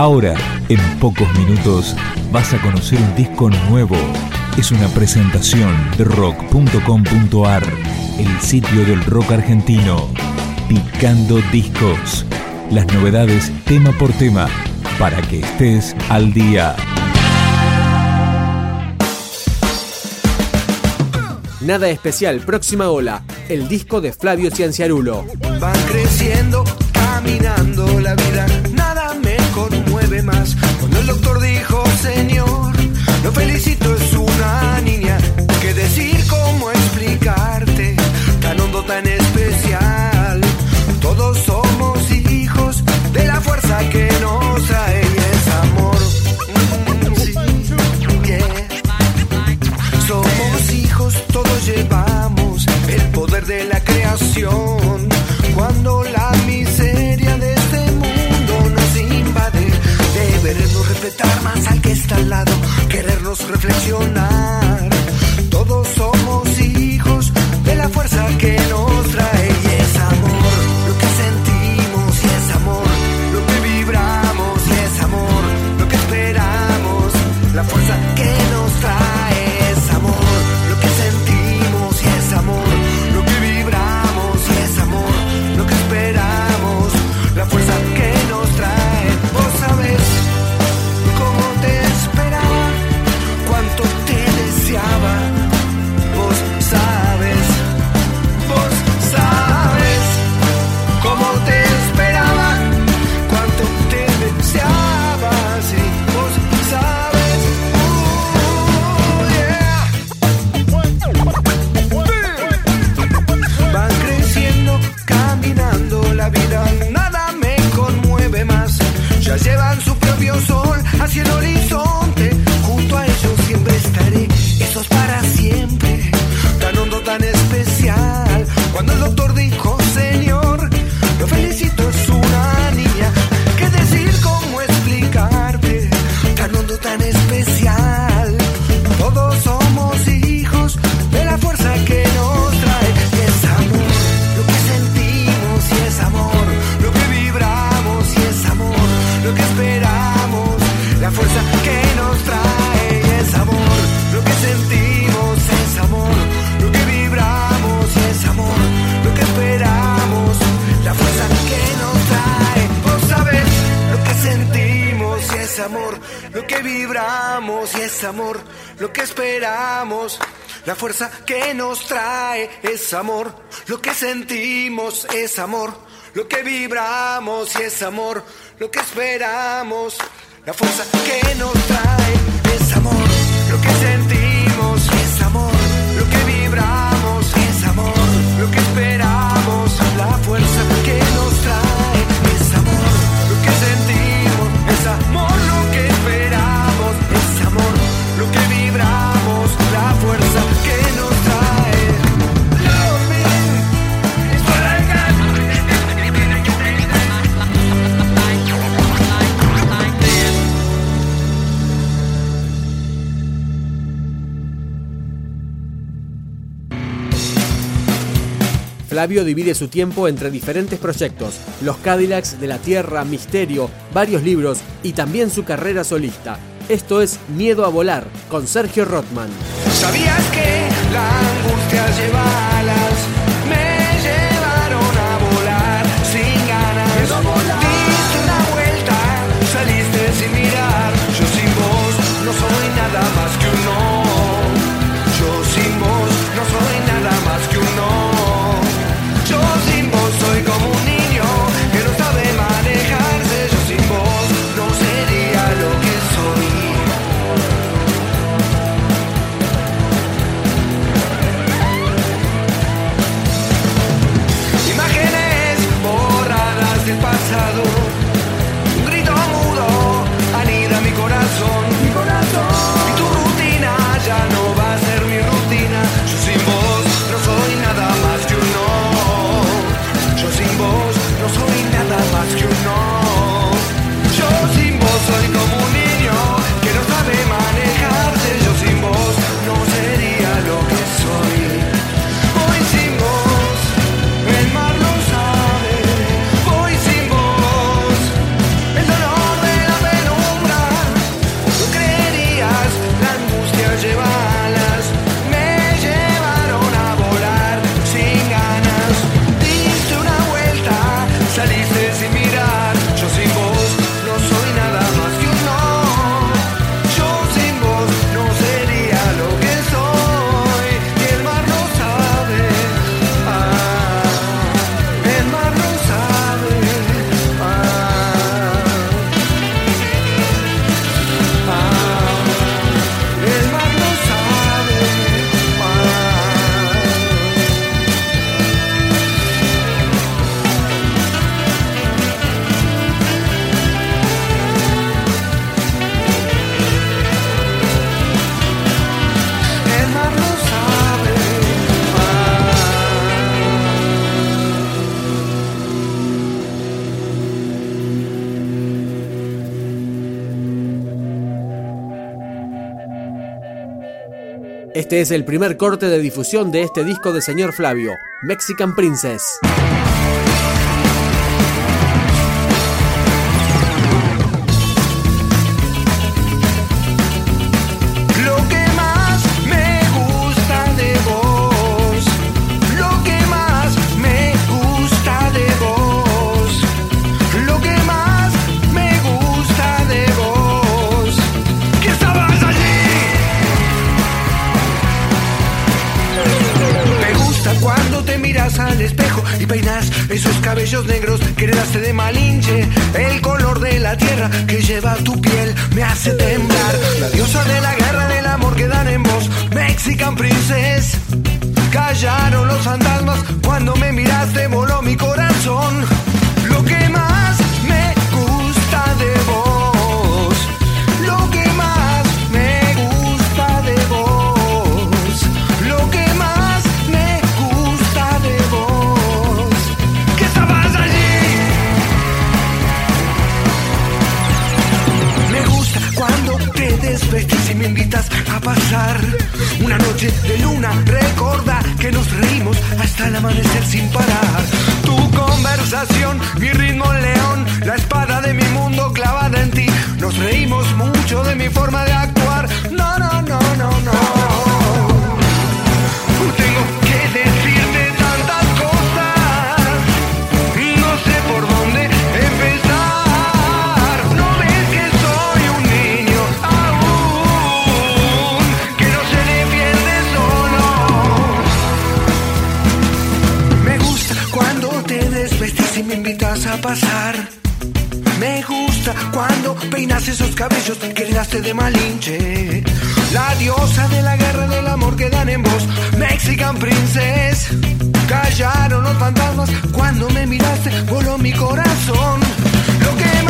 Ahora, en pocos minutos, vas a conocer un disco nuevo. Es una presentación de rock.com.ar, el sitio del rock argentino. Picando discos. Las novedades tema por tema, para que estés al día. Nada especial, próxima ola, el disco de Flavio Cianciarulo. Van creciendo, caminando la vida me conmueve más. Cuando el doctor dijo, señor, lo felicito, es una niña. Que decir cómo explicarte, tan hondo, tan especial. Todos somos hijos de la fuerza que nos trae. es amor lo que esperamos. La fuerza que nos trae es amor. Lo que sentimos es amor. Lo que vibramos y es amor. Lo que esperamos. La fuerza que nos trae. Flavio divide su tiempo entre diferentes proyectos, los Cadillacs de la Tierra, Misterio, varios libros y también su carrera solista. Esto es Miedo a Volar, con Sergio Rotman. ¿Sabías que la angustia Este es el primer corte de difusión de este disco de señor Flavio, Mexican Princess. Esos cabellos negros que heredaste de Malinche. El color de la tierra que lleva tu piel me hace temblar. La diosa de la guerra, del amor que dan en vos, Mexican Princess. Callaron los fantasmas cuando me miraste, voló mi corazón. Lo que más me gusta de vos. Mucho de mi forma de actuar. No, no, no, no, no. pasar. Me gusta cuando peinas esos cabellos que heredaste de Malinche. La diosa de la guerra del amor que dan en voz, Mexican Princess. Callaron los fantasmas cuando me miraste, voló mi corazón. Lo que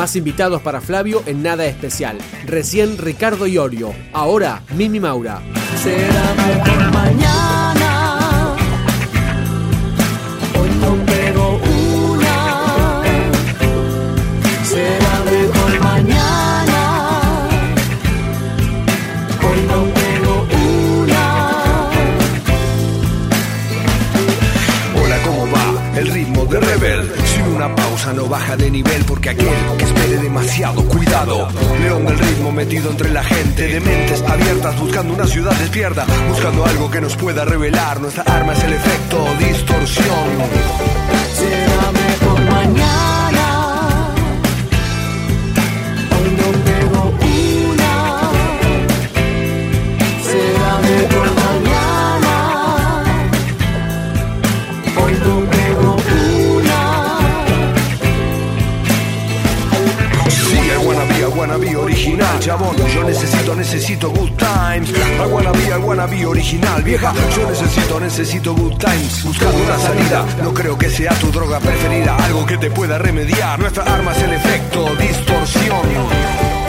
Más invitados para Flavio en nada especial. Recién Ricardo Iorio. Ahora Mimi Maura. Será mañana. buscando una ciudad despierta, buscando algo que nos pueda revelar. Nuestra arma es el efecto distorsión. Yo necesito, necesito good times. A wannabe, a wannabe original, vieja. Yo necesito, necesito good times. Buscando una salida, no creo que sea tu droga preferida. Algo que te pueda remediar. Nuestra arma es el efecto, distorsión.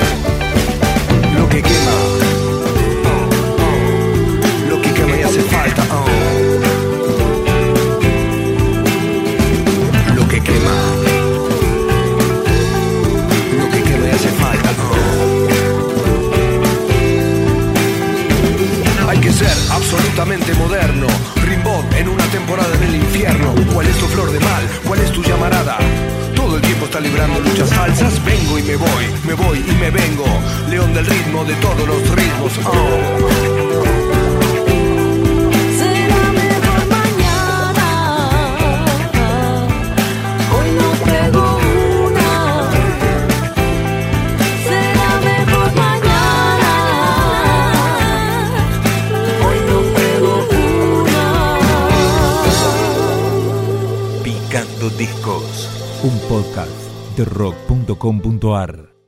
rock.com.ar